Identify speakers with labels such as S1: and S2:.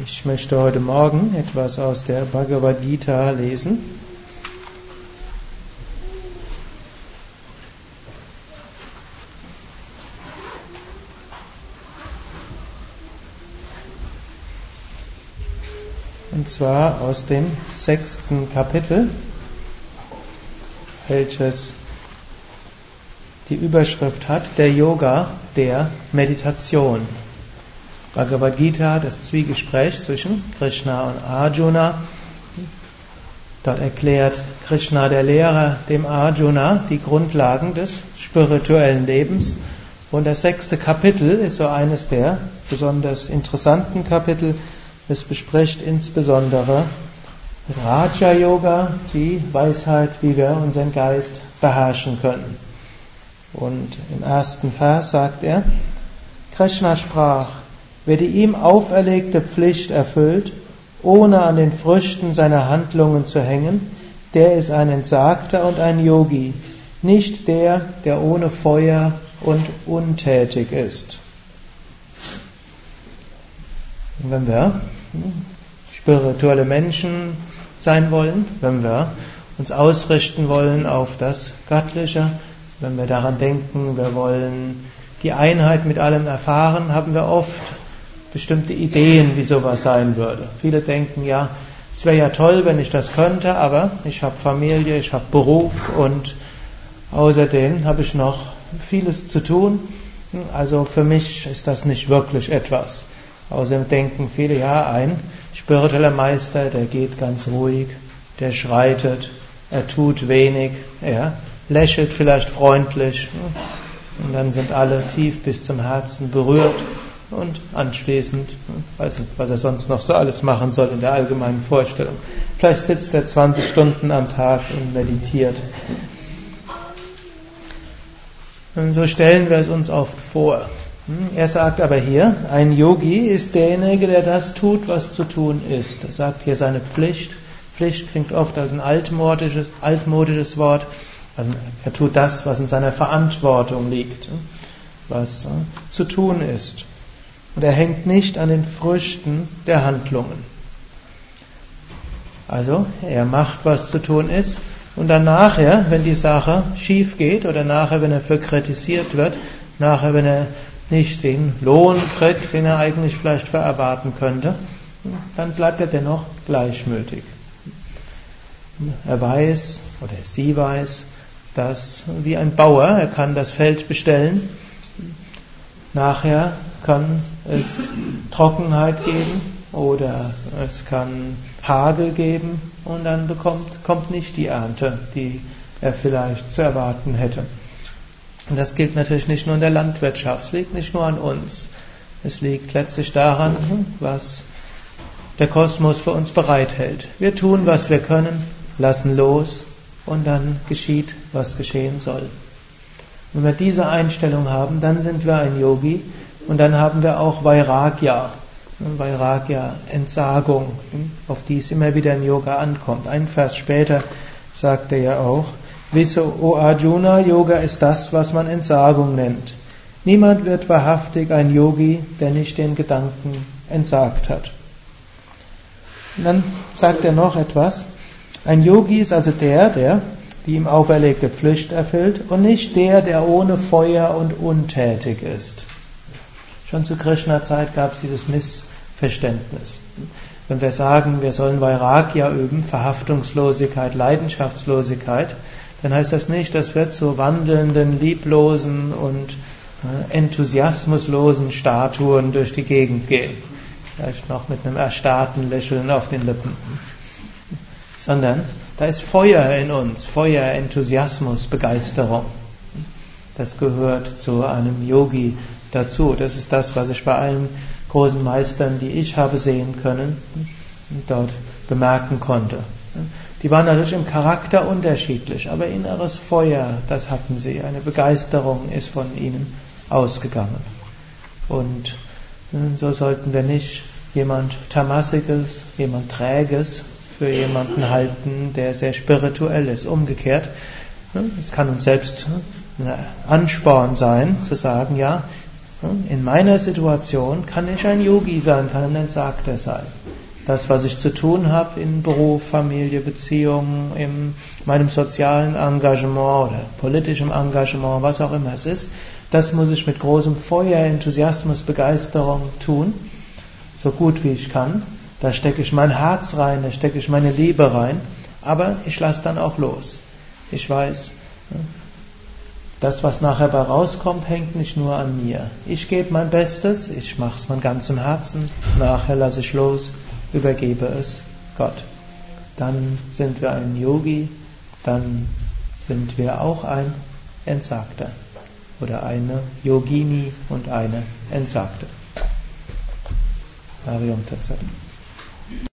S1: Ich möchte heute Morgen etwas aus der Bhagavad Gita lesen. Und zwar aus dem sechsten Kapitel, welches die Überschrift hat, der Yoga der Meditation. Bhagavad Gita, das Zwiegespräch zwischen Krishna und Arjuna. Dort erklärt Krishna, der Lehrer, dem Arjuna die Grundlagen des spirituellen Lebens. Und das sechste Kapitel ist so eines der besonders interessanten Kapitel. Es bespricht insbesondere Raja Yoga, die Weisheit, wie wir unseren Geist beherrschen können. Und im ersten Vers sagt er, Krishna sprach, Wer die ihm auferlegte Pflicht erfüllt, ohne an den Früchten seiner Handlungen zu hängen, der ist ein Entsagter und ein Yogi, nicht der, der ohne Feuer und untätig ist. Und wenn wir spirituelle Menschen sein wollen, wenn wir uns ausrichten wollen auf das Göttliche, wenn wir daran denken, wir wollen die Einheit mit allem erfahren, haben wir oft bestimmte Ideen, wie sowas sein würde. Viele denken ja, es wäre ja toll, wenn ich das könnte, aber ich habe Familie, ich habe Beruf und außerdem habe ich noch vieles zu tun. Also für mich ist das nicht wirklich etwas. Außerdem denken viele, ja, ein spiritueller Meister, der geht ganz ruhig, der schreitet, er tut wenig, er lächelt vielleicht freundlich und dann sind alle tief bis zum Herzen berührt und anschließend, weiß nicht, was er sonst noch so alles machen soll in der allgemeinen Vorstellung. Vielleicht sitzt er 20 Stunden am Tag und meditiert. Und so stellen wir es uns oft vor. Er sagt aber hier, ein Yogi ist derjenige, der das tut, was zu tun ist. Er sagt hier seine Pflicht. Pflicht klingt oft als ein altmodisches, altmodisches Wort. Also er tut das, was in seiner Verantwortung liegt, was zu tun ist und er hängt nicht an den Früchten der Handlungen. Also, er macht, was zu tun ist, und dann nachher, wenn die Sache schief geht, oder nachher, wenn er für kritisiert wird, nachher, wenn er nicht den Lohn kriegt, den er eigentlich vielleicht für erwarten könnte, dann bleibt er dennoch gleichmütig. Er weiß, oder sie weiß, dass wie ein Bauer, er kann das Feld bestellen, nachher kann es Trockenheit geben oder es kann Hagel geben und dann bekommt, kommt nicht die Ernte, die er vielleicht zu erwarten hätte. Und das gilt natürlich nicht nur in der Landwirtschaft, es liegt nicht nur an uns. Es liegt letztlich daran, was der Kosmos für uns bereithält. Wir tun, was wir können, lassen los und dann geschieht, was geschehen soll. Wenn wir diese Einstellung haben, dann sind wir ein Yogi, und dann haben wir auch Vairagya. Vairagya, Entsagung, auf die es immer wieder im Yoga ankommt. Ein Vers später sagt er ja auch, wisse, O Arjuna, Yoga ist das, was man Entsagung nennt. Niemand wird wahrhaftig ein Yogi, der nicht den Gedanken entsagt hat. Und dann sagt er noch etwas. Ein Yogi ist also der, der die ihm auferlegte Pflicht erfüllt und nicht der, der ohne Feuer und untätig ist. Schon zu Krishna-Zeit gab es dieses Missverständnis. Wenn wir sagen, wir sollen Vairagya üben, Verhaftungslosigkeit, Leidenschaftslosigkeit, dann heißt das nicht, dass wir zu wandelnden, lieblosen und äh, enthusiasmuslosen Statuen durch die Gegend gehen. Vielleicht noch mit einem erstarrten Lächeln auf den Lippen. Sondern da ist Feuer in uns, Feuer, Enthusiasmus, Begeisterung. Das gehört zu einem Yogi dazu. Das ist das, was ich bei allen großen Meistern, die ich habe sehen können, dort bemerken konnte. Die waren natürlich im Charakter unterschiedlich, aber inneres Feuer, das hatten sie. Eine Begeisterung ist von ihnen ausgegangen. Und so sollten wir nicht jemand Tamassiges, jemand Träges für jemanden halten, der sehr spirituell ist. Umgekehrt, es kann uns selbst ein Ansporn sein, zu sagen, ja, In meiner Situation kann ich ein Yogi sein, kann ein Entsagter sein. Das, was ich zu tun habe in Beruf, Familie, Beziehungen, in meinem sozialen Engagement oder politischem Engagement, was auch immer es ist, das muss ich mit großem Feuer, Enthusiasmus, Begeisterung tun, so gut wie ich kann. Da stecke ich mein Herz rein, da stecke ich meine Liebe rein, aber ich lasse dann auch los. Ich weiß, das, was nachher bei rauskommt, hängt nicht nur an mir. Ich gebe mein Bestes, ich mache es von ganzem Herzen, nachher lasse ich los, übergebe es Gott. Dann sind wir ein Yogi, dann sind wir auch ein Entsagter oder eine Yogini und eine Entsagte. Harium Tatsat.